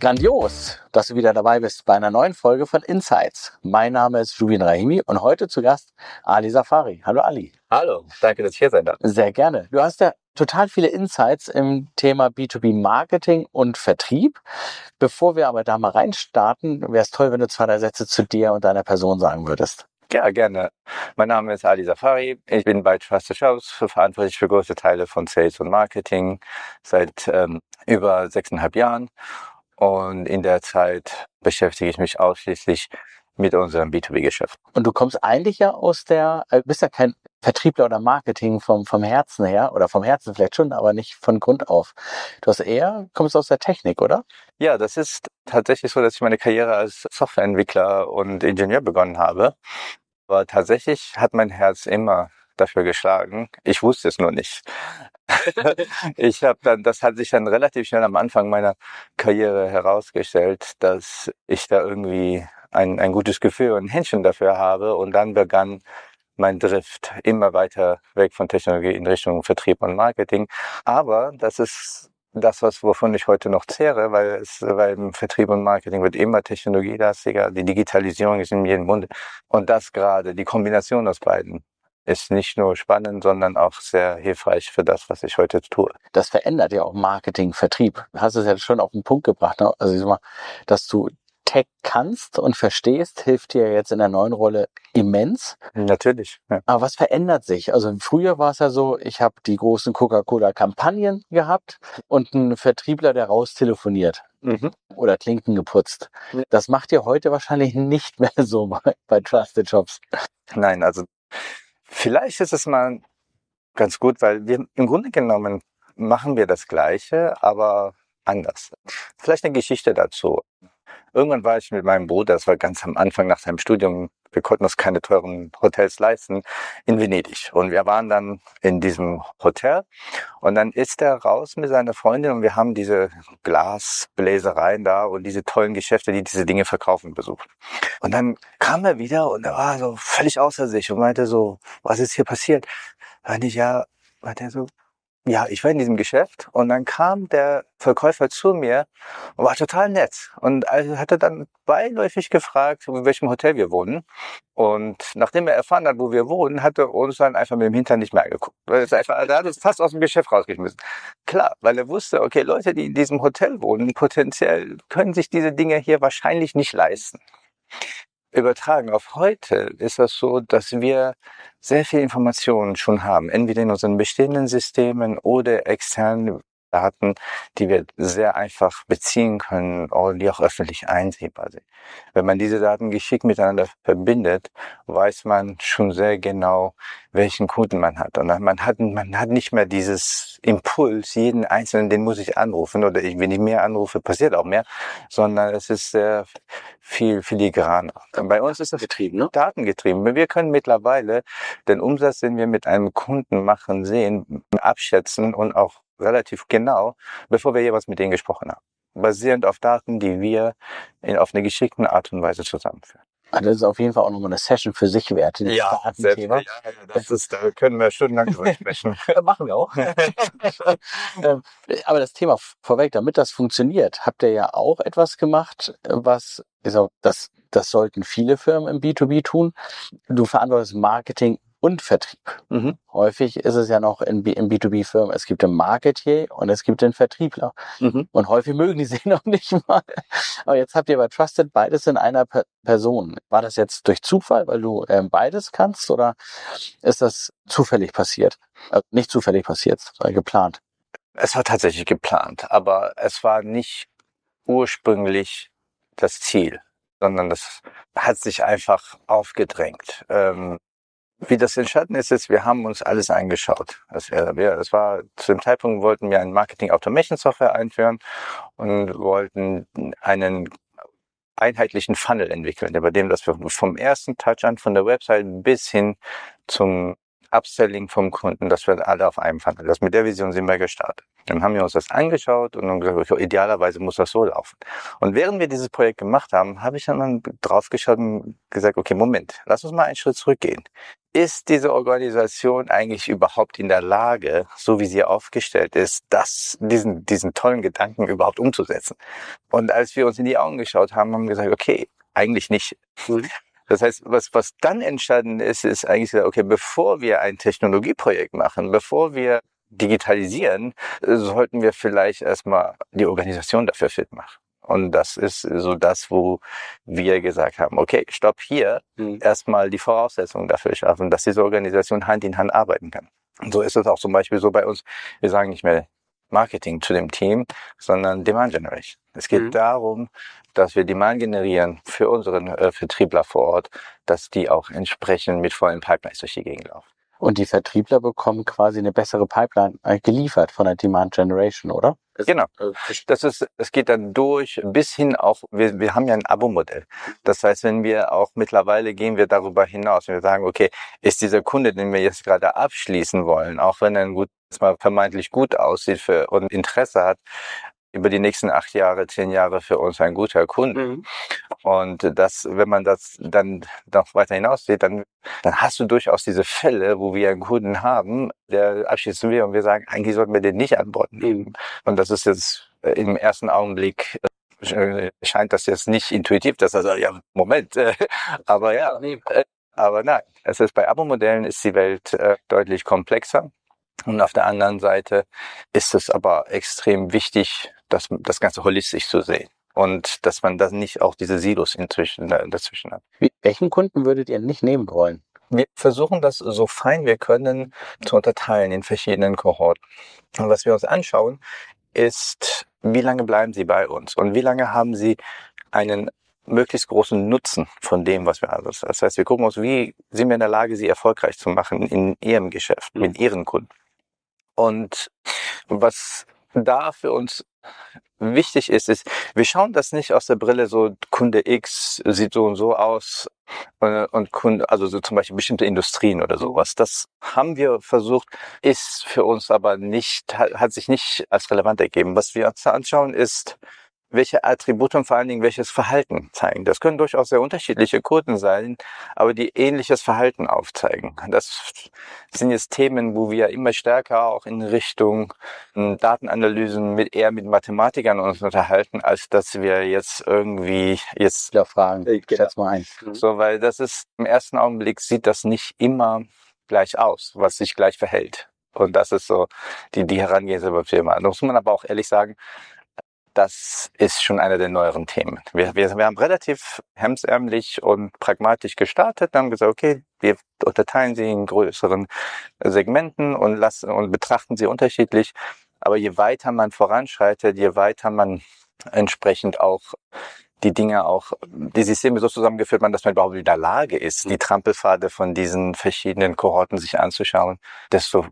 Grandios, dass du wieder dabei bist bei einer neuen Folge von Insights. Mein Name ist Rubin Rahimi und heute zu Gast Ali Safari. Hallo Ali. Hallo, danke, dass ich hier sein darf. Sehr gerne. Du hast ja total viele Insights im Thema B2B Marketing und Vertrieb. Bevor wir aber da mal reinstarten, wäre es toll, wenn du zwei, drei Sätze zu dir und deiner Person sagen würdest. Ja, gerne. Mein Name ist Ali Safari. Ich bin bei Trusted Shops verantwortlich für große Teile von Sales und Marketing seit ähm, über sechseinhalb Jahren und in der Zeit beschäftige ich mich ausschließlich mit unserem B2B-Geschäft. Und du kommst eigentlich ja aus der, äh, bist ja kein Vertriebler oder Marketing vom, vom Herzen her oder vom Herzen vielleicht schon, aber nicht von Grund auf. Du hast eher, kommst aus der Technik, oder? Ja, das ist tatsächlich so, dass ich meine Karriere als Softwareentwickler und Ingenieur begonnen habe. Aber tatsächlich hat mein Herz immer dafür geschlagen. Ich wusste es nur nicht. ich habe dann, das hat sich dann relativ schnell am Anfang meiner Karriere herausgestellt, dass ich da irgendwie ein, ein gutes Gefühl und ein Händchen dafür habe. Und dann begann mein Drift immer weiter weg von Technologie in Richtung Vertrieb und Marketing. Aber das ist das, was, wovon ich heute noch zehre, weil es, weil im Vertrieb und Marketing wird immer technologielastiger, die Digitalisierung ist in jedem Munde. Und das gerade, die Kombination aus beiden, ist nicht nur spannend, sondern auch sehr hilfreich für das, was ich heute tue. Das verändert ja auch Marketing, Vertrieb. Du hast es ja schon auf den Punkt gebracht. Ne? Also ich sag mal, dass du Tech kannst und verstehst, hilft dir jetzt in der neuen Rolle immens. Natürlich. Ja. Aber was verändert sich? Also früher war es ja so, ich habe die großen Coca-Cola-Kampagnen gehabt und einen Vertriebler, der raus telefoniert. Mhm. Oder Klinken geputzt. Das macht ihr heute wahrscheinlich nicht mehr so bei, bei Trusted Jobs. Nein, also Vielleicht ist es mal ganz gut, weil wir im Grunde genommen machen wir das Gleiche, aber anders. Vielleicht eine Geschichte dazu. Irgendwann war ich mit meinem Bruder, das war ganz am Anfang nach seinem Studium, wir konnten uns keine teuren Hotels leisten, in Venedig. Und wir waren dann in diesem Hotel und dann ist er raus mit seiner Freundin und wir haben diese Glasbläsereien da und diese tollen Geschäfte, die diese Dinge verkaufen, besucht. Und dann kam er wieder und er war so völlig außer sich und meinte so, was ist hier passiert? Da ich, ja, hat er so, ja, ich war in diesem Geschäft und dann kam der Verkäufer zu mir und war total nett und also hatte dann beiläufig gefragt, in welchem Hotel wir wohnen. Und nachdem er erfahren hat, wo wir wohnen, hat er uns dann einfach mit dem Hintern nicht mehr angeguckt. Er hat uns fast aus dem Geschäft rausgeschmissen. Klar, weil er wusste, okay, Leute, die in diesem Hotel wohnen, potenziell können sich diese Dinge hier wahrscheinlich nicht leisten übertragen. Auf heute ist das so, dass wir sehr viel Informationen schon haben, entweder in unseren bestehenden Systemen oder extern Daten, die wir sehr einfach beziehen können und die auch öffentlich einsehbar sind. Wenn man diese Daten geschickt miteinander verbindet, weiß man schon sehr genau, welchen Kunden man hat. Und man hat, man hat nicht mehr dieses Impuls, jeden Einzelnen, den muss ich anrufen oder ich, wenn ich mehr anrufe, passiert auch mehr, sondern es ist sehr viel filigraner. Bei uns ist das getrieben, ne? datengetrieben. Wir können mittlerweile den Umsatz, den wir mit einem Kunden machen, sehen, abschätzen und auch relativ genau, bevor wir jeweils mit denen gesprochen haben. Basierend auf Daten, die wir in, auf eine geschickte Art und Weise zusammenführen. Also das ist auf jeden Fall auch nochmal eine Session für sich wert. Ja, selbst, ja, das ist, da können wir stundenlang drüber sprechen. Machen wir auch. Ähm, aber das Thema vorweg, damit das funktioniert, habt ihr ja auch etwas gemacht, was, das, das sollten viele Firmen im B2B tun. Du verantwortest Marketing und Vertrieb. Mhm. Häufig ist es ja noch in, in B2B-Firmen, es gibt den Marketier und es gibt den Vertriebler. Mhm. Und häufig mögen die sich noch nicht mal. Aber jetzt habt ihr bei Trusted beides in einer per Person. War das jetzt durch Zufall, weil du ähm, beides kannst oder ist das zufällig passiert? Also nicht zufällig passiert, sondern geplant. Es war tatsächlich geplant, aber es war nicht ursprünglich das Ziel, sondern das hat sich einfach aufgedrängt. Ähm, wie das entstanden ist, ist, wir haben uns alles angeschaut. Das, das war, zu dem Zeitpunkt wollten wir ein Marketing Automation Software einführen und wollten einen einheitlichen Funnel entwickeln, bei dem, dass wir vom ersten Touch an von der Website bis hin zum Upselling vom Kunden, dass wir alle auf einem Funnel. Das mit der Vision sind wir gestartet. Dann haben wir uns das angeschaut und dann gesagt, okay, idealerweise muss das so laufen. Und während wir dieses Projekt gemacht haben, habe ich dann drauf geschaut und gesagt, okay, Moment, lass uns mal einen Schritt zurückgehen. ist diese Organisation eigentlich überhaupt in der Lage, so wie sie aufgestellt ist, das, diesen, diesen tollen Gedanken überhaupt umzusetzen? Und als wir uns in die Augen geschaut haben, haben wir gesagt, okay, eigentlich nicht. Mhm. Das heißt, was, was dann entstanden ist, ist eigentlich, okay, bevor wir ein Technologieprojekt machen, bevor wir digitalisieren, sollten wir vielleicht erstmal die Organisation dafür fit machen. Und das ist so das, wo wir gesagt haben, okay, stopp hier, mhm. erstmal die Voraussetzungen dafür schaffen, dass diese Organisation Hand in Hand arbeiten kann. Und so ist es auch zum Beispiel so bei uns. Wir sagen nicht mehr Marketing zu dem Team, sondern Demand Generation. Es geht mhm. darum, dass wir Demand generieren für unseren äh, Vertriebler vor Ort, dass die auch entsprechend mit vollen Pipelines durch die Gegend laufen. Und die Vertriebler bekommen quasi eine bessere Pipeline äh, geliefert von der Demand Generation, oder? Genau. Das ist, es geht dann durch bis hin auch, wir, wir haben ja ein Abo-Modell. Das heißt, wenn wir auch mittlerweile gehen wir darüber hinaus, wenn wir sagen, okay, ist dieser Kunde, den wir jetzt gerade abschließen wollen, auch wenn er ein gut, mal vermeintlich gut aussieht für, und Interesse hat, über die nächsten acht Jahre, zehn Jahre für uns ein guter Kunde. Mhm. Und das, wenn man das dann noch weiter hinaus sieht, dann, dann hast du durchaus diese Fälle, wo wir einen Kunden haben, der abschließen will und wir sagen, eigentlich sollten wir den nicht an Bord nehmen. Und das ist jetzt äh, im ersten Augenblick äh, scheint das jetzt nicht intuitiv, dass er sagt, ja, Moment, äh, aber ja, aber nein, es ist bei Abo-Modellen ist die Welt deutlich komplexer. Und auf der anderen Seite ist es aber extrem wichtig, das, das Ganze holistisch zu sehen. Und dass man da nicht auch diese Silos inzwischen, äh, dazwischen hat. Wie, welchen Kunden würdet ihr nicht nehmen wollen? Wir versuchen das so fein wir können zu unterteilen in verschiedenen Kohorten. Und was wir uns anschauen, ist, wie lange bleiben sie bei uns und wie lange haben sie einen möglichst großen Nutzen von dem, was wir haben. Das heißt, wir gucken uns, wie sind wir in der Lage, sie erfolgreich zu machen in ihrem Geschäft, mit mhm. ihren Kunden. Und was da für uns wichtig ist, ist, wir schauen das nicht aus der Brille so, Kunde X sieht so und so aus äh, und Kunde, also so zum Beispiel bestimmte Industrien oder sowas. Das haben wir versucht, ist für uns aber nicht, hat sich nicht als relevant ergeben. Was wir uns anschauen ist, welche Attribute und vor allen Dingen welches Verhalten zeigen. Das können durchaus sehr unterschiedliche Kunden sein, aber die ähnliches Verhalten aufzeigen. Das sind jetzt Themen, wo wir immer stärker auch in Richtung hm, Datenanalysen mit eher mit Mathematikern uns unterhalten, als dass wir jetzt irgendwie jetzt ja, fragen. Ich genau. schätze mal ein. Mhm. So, weil das ist im ersten Augenblick sieht das nicht immer gleich aus, was sich gleich verhält. Und das ist so die, die Herangehensweise bei Firma. Da muss man aber auch ehrlich sagen, das ist schon einer der neueren Themen. Wir, wir, wir haben relativ hemsärmlich und pragmatisch gestartet, haben gesagt, okay, wir unterteilen sie in größeren Segmenten und lassen und betrachten sie unterschiedlich. Aber je weiter man voranschreitet, je weiter man entsprechend auch die Dinge auch, die Systeme so zusammengeführt man, dass man überhaupt in der Lage ist, die Trampelpfade von diesen verschiedenen Kohorten sich anzuschauen, desto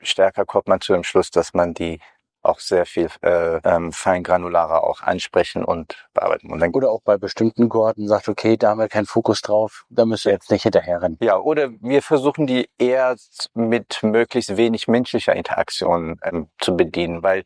stärker kommt man zu dem Schluss, dass man die auch sehr viel äh, ähm, feingranularer auch ansprechen und bearbeiten. Und dann oder auch bei bestimmten Kohorten sagt, okay, da haben wir keinen Fokus drauf, da müssen wir jetzt nicht hinterherrennen. Ja, oder wir versuchen die eher mit möglichst wenig menschlicher Interaktion ähm, zu bedienen, weil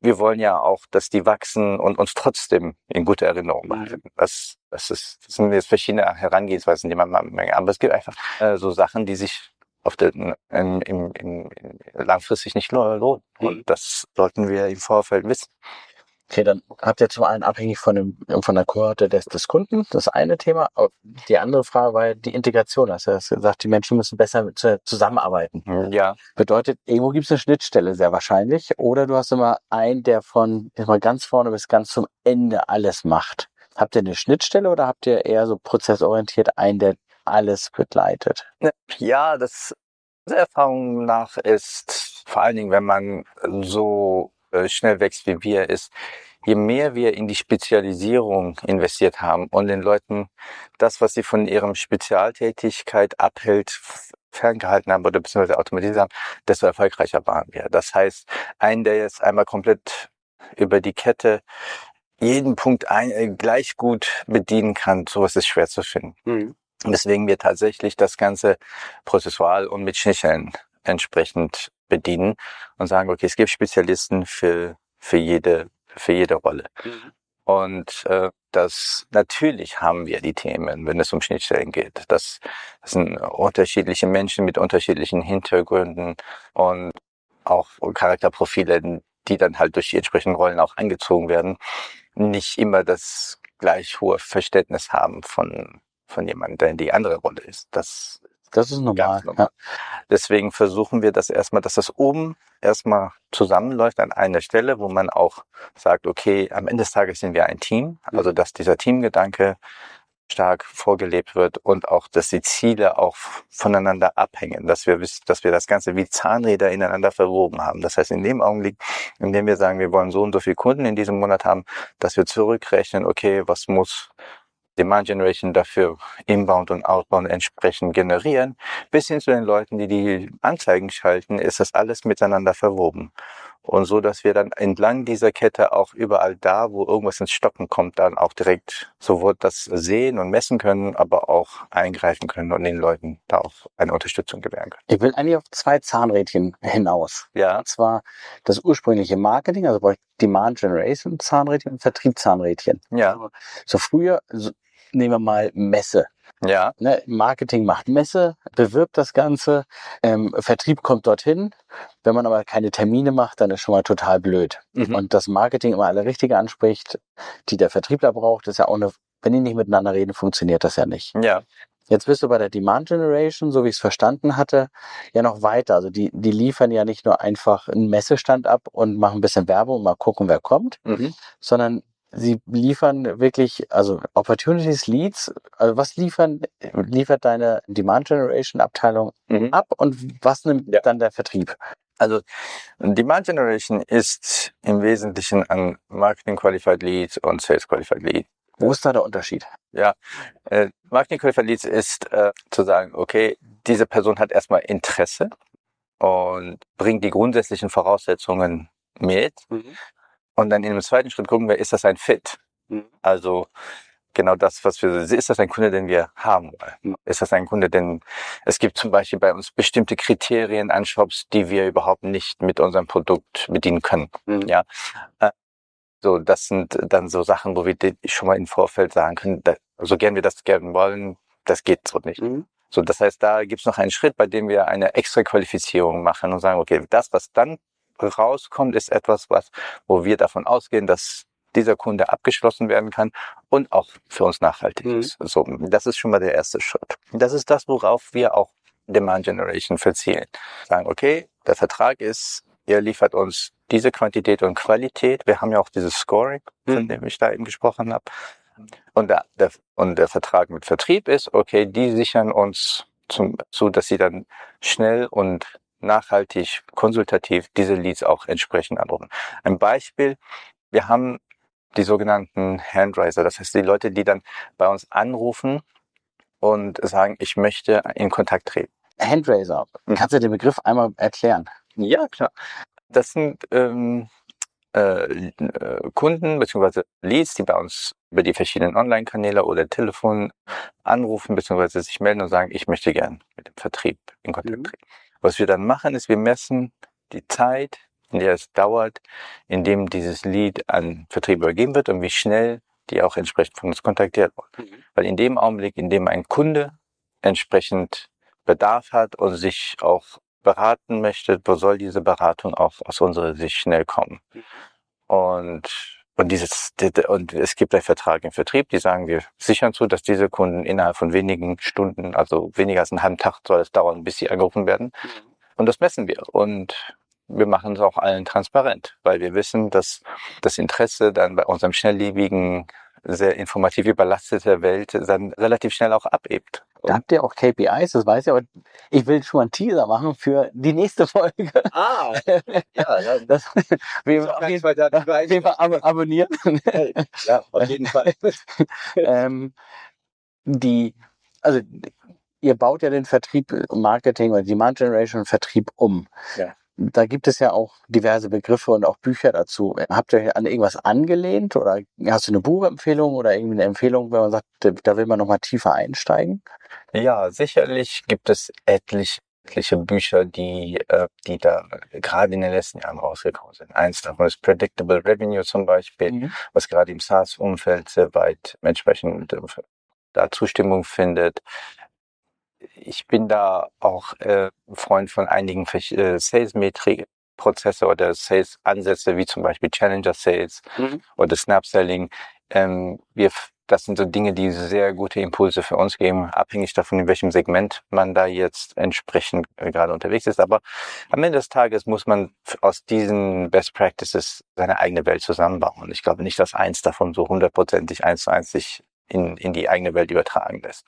wir wollen ja auch, dass die wachsen und uns trotzdem in guter Erinnerung behalten. Das, das, ist, das sind jetzt verschiedene Herangehensweisen, die man mal, aber es gibt einfach äh, so Sachen, die sich auf den, im, im, im, langfristig nicht lohnt. Mhm. Und das sollten wir im Vorfeld wissen. Okay, dann habt ihr zum einen abhängig von, dem, von der Kohorte des, des Kunden, das eine Thema. Die andere Frage war die Integration. Also, du hast gesagt, die Menschen müssen besser zusammenarbeiten. Mhm, ja. Bedeutet, irgendwo gibt es eine Schnittstelle sehr wahrscheinlich. Oder du hast immer einen, der von mal ganz vorne bis ganz zum Ende alles macht. Habt ihr eine Schnittstelle oder habt ihr eher so prozessorientiert einen, der alles begleitet. Ja, das unserer Erfahrung nach ist vor allen Dingen, wenn man so äh, schnell wächst wie wir, ist, je mehr wir in die Spezialisierung investiert haben und den Leuten das, was sie von ihrem Spezialtätigkeit abhält, ferngehalten haben oder beziehungsweise automatisiert haben, desto erfolgreicher waren wir. Das heißt, ein, der jetzt einmal komplett über die Kette jeden Punkt ein, äh, gleich gut bedienen kann, sowas ist schwer zu finden. Mhm. Deswegen wir tatsächlich das Ganze prozessual und mit Schnittstellen entsprechend bedienen und sagen, okay, es gibt Spezialisten für, für jede, für jede Rolle. Mhm. Und äh, dass natürlich haben wir die Themen, wenn es um Schnittstellen geht. Das, das sind unterschiedliche Menschen mit unterschiedlichen Hintergründen und auch Charakterprofile, die dann halt durch die entsprechenden Rollen auch angezogen werden, nicht immer das gleich hohe Verständnis haben von, von jemandem, der in die andere Rolle ist. Das das ist normal. normal. Ja. Deswegen versuchen wir das erstmal, dass das oben erstmal zusammenläuft an einer Stelle, wo man auch sagt, okay, am Ende des Tages sind wir ein Team. Also, dass dieser Teamgedanke stark vorgelebt wird und auch, dass die Ziele auch voneinander abhängen, dass wir wissen, dass wir das Ganze wie Zahnräder ineinander verwoben haben. Das heißt, in dem Augenblick, in dem wir sagen, wir wollen so und so viele Kunden in diesem Monat haben, dass wir zurückrechnen, okay, was muss Demand Generation dafür Inbound und Outbound entsprechend generieren, bis hin zu den Leuten, die die Anzeigen schalten, ist das alles miteinander verwoben. Und so, dass wir dann entlang dieser Kette auch überall da, wo irgendwas ins Stocken kommt, dann auch direkt sowohl das sehen und messen können, aber auch eingreifen können und den Leuten da auch eine Unterstützung gewähren können. Ich will eigentlich auf zwei Zahnrädchen hinaus. Ja. Und zwar das ursprüngliche Marketing, also Demand Generation Zahnrädchen und Vertrieb Zahnrädchen. Ja. So früher, nehmen wir mal Messe. Ja. Ne, Marketing macht Messe, bewirbt das Ganze, ähm, Vertrieb kommt dorthin. Wenn man aber keine Termine macht, dann ist schon mal total blöd. Mhm. Und das Marketing immer alle Richtige anspricht, die der Vertriebler braucht, ist ja auch eine, wenn die nicht miteinander reden, funktioniert das ja nicht. Ja. Jetzt bist du bei der Demand Generation, so wie ich es verstanden hatte, ja noch weiter. Also die, die liefern ja nicht nur einfach einen Messestand ab und machen ein bisschen Werbung und mal gucken, wer kommt, mhm. sondern Sie liefern wirklich, also Opportunities, Leads, also was liefern, liefert deine Demand Generation Abteilung mhm. ab und was nimmt ja. dann der Vertrieb? Also Demand Generation ist im Wesentlichen an Marketing Qualified Leads und Sales Qualified Leads. Wo ist da der Unterschied? Ja, äh, Marketing Qualified Leads ist äh, zu sagen, okay, diese Person hat erstmal Interesse und bringt die grundsätzlichen Voraussetzungen mit. Mhm. Und dann in dem zweiten Schritt gucken wir, ist das ein Fit? Mhm. Also genau das, was wir, ist das ein Kunde, den wir haben wollen? Mhm. Ist das ein Kunde, denn es gibt zum Beispiel bei uns bestimmte Kriterien an Shops, die wir überhaupt nicht mit unserem Produkt bedienen können. Mhm. Ja. Äh, so, das sind dann so Sachen, wo wir schon mal im Vorfeld sagen können, so gern wir das gerne wollen, das geht so nicht. Mhm. So, das heißt, da gibt's noch einen Schritt, bei dem wir eine extra Qualifizierung machen und sagen, okay, das, was dann rauskommt, ist etwas, was, wo wir davon ausgehen, dass dieser Kunde abgeschlossen werden kann und auch für uns nachhaltig mhm. ist. So, das ist schon mal der erste Schritt. Das ist das, worauf wir auch Demand Generation verzielen. Sagen, okay, der Vertrag ist, ihr liefert uns diese Quantität und Qualität. Wir haben ja auch dieses Scoring, von mhm. dem ich da eben gesprochen habe. Und der, der, und der Vertrag mit Vertrieb ist, okay, die sichern uns zum, zu, dass sie dann schnell und nachhaltig, konsultativ diese Leads auch entsprechend anrufen. Ein Beispiel, wir haben die sogenannten Handraiser, das heißt die Leute, die dann bei uns anrufen und sagen, ich möchte in Kontakt treten. Handraiser, mhm. kannst du den Begriff einmal erklären? Ja, klar. Das sind ähm, äh, Kunden bzw. Leads, die bei uns über die verschiedenen Online-Kanäle oder Telefon anrufen bzw. sich melden und sagen, ich möchte gern mit dem Vertrieb in Kontakt mhm. Was wir dann machen, ist, wir messen die Zeit, in der es dauert, in dem dieses Lied an Vertrieb übergeben wird und wie schnell die auch entsprechend von uns kontaktiert wurden. Mhm. Weil in dem Augenblick, in dem ein Kunde entsprechend Bedarf hat und sich auch beraten möchte, wo soll diese Beratung auch aus unserer Sicht schnell kommen. Mhm. Und und dieses, und es gibt einen Vertrag im Vertrieb, die sagen, wir sichern zu, dass diese Kunden innerhalb von wenigen Stunden, also weniger als einen halben Tag soll es dauern, bis sie angerufen werden. Mhm. Und das messen wir. Und wir machen es auch allen transparent, weil wir wissen, dass das Interesse dann bei unserem schnelllebigen, sehr informativ überlasteten Welt dann relativ schnell auch abebt. Da habt ihr auch KPIs, das weiß ich, aber ich will schon mal einen Teaser machen für die nächste Folge. Ah, ja, das, wir auf jeden Fall, auf jeden Fall ab abonnieren. Ja, auf jeden Fall. ähm, die, also ihr baut ja den Vertrieb, Marketing oder Demand Generation Vertrieb um. Ja. Da gibt es ja auch diverse Begriffe und auch Bücher dazu. Habt ihr an irgendwas angelehnt oder hast du eine Buchempfehlung oder irgendwie eine Empfehlung, wenn man sagt, da will man nochmal tiefer einsteigen? Ja, sicherlich gibt es etliche etliche Bücher, die, äh, die da gerade in den letzten Jahren rausgekommen sind. Eins davon ist Predictable Revenue zum Beispiel, mhm. was gerade im SaaS-Umfeld sehr weit entsprechend äh, da Zustimmung findet. Ich bin da auch äh, Freund von einigen äh, Sales-Metrik-Prozesse oder Sales-Ansätze, wie zum Beispiel Challenger Sales mhm. oder Snap Selling. Ähm, wir das sind so Dinge, die sehr gute Impulse für uns geben, abhängig davon, in welchem Segment man da jetzt entsprechend äh, gerade unterwegs ist. Aber am Ende des Tages muss man aus diesen Best Practices seine eigene Welt zusammenbauen. Ich glaube nicht, dass eins davon so hundertprozentig eins zu eins sich in, in die eigene Welt übertragen lässt.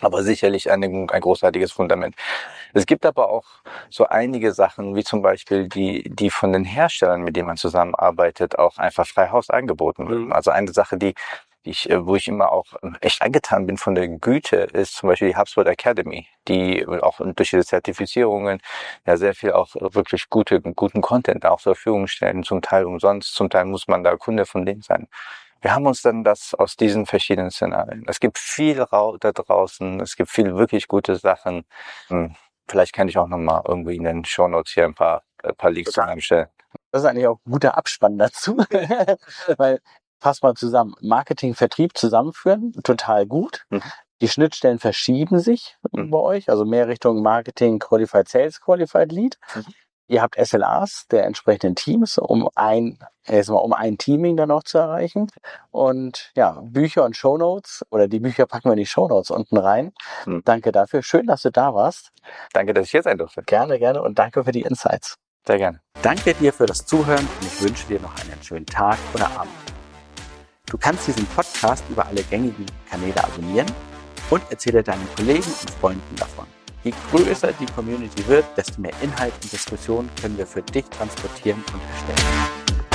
Aber sicherlich ein, ein großartiges Fundament. Es gibt aber auch so einige Sachen, wie zum Beispiel die, die von den Herstellern, mit denen man zusammenarbeitet, auch einfach frei Haus angeboten werden. Mhm. Also eine Sache, die ich, äh, wo ich immer auch echt angetan bin von der Güte, ist zum Beispiel die HubSpot Academy, die auch durch diese Zertifizierungen ja sehr viel auch wirklich gute, guten Content auch zur Verfügung stellen, zum Teil umsonst, zum Teil muss man da Kunde von denen sein. Wir haben uns dann das aus diesen verschiedenen Szenarien. Es gibt viel da draußen, es gibt viel wirklich gute Sachen. Hm, vielleicht kann ich auch nochmal irgendwie in den Show Notes hier ein paar, ein paar Links zusammenstellen. Das ist eigentlich auch ein guter Abspann dazu, weil fass mal zusammen. Marketing, Vertrieb zusammenführen, total gut. Mhm. Die Schnittstellen verschieben sich mhm. bei euch, also mehr Richtung Marketing, Qualified Sales, Qualified Lead. Mhm. Ihr habt SLAs der entsprechenden Teams, um ein, erstmal um ein Teaming dann auch zu erreichen. Und ja, Bücher und Shownotes oder die Bücher packen wir in die Shownotes unten rein. Mhm. Danke dafür. Schön, dass du da warst. Danke, dass ich hier sein durfte. Gerne, gerne und danke für die Insights. Sehr gerne. Danke dir für das Zuhören und ich wünsche dir noch einen schönen Tag oder Abend. Du kannst diesen Podcast über alle gängigen Kanäle abonnieren und erzähle deinen Kollegen und Freunden davon. Je größer die Community wird, desto mehr Inhalt und Diskussion können wir für dich transportieren und erstellen.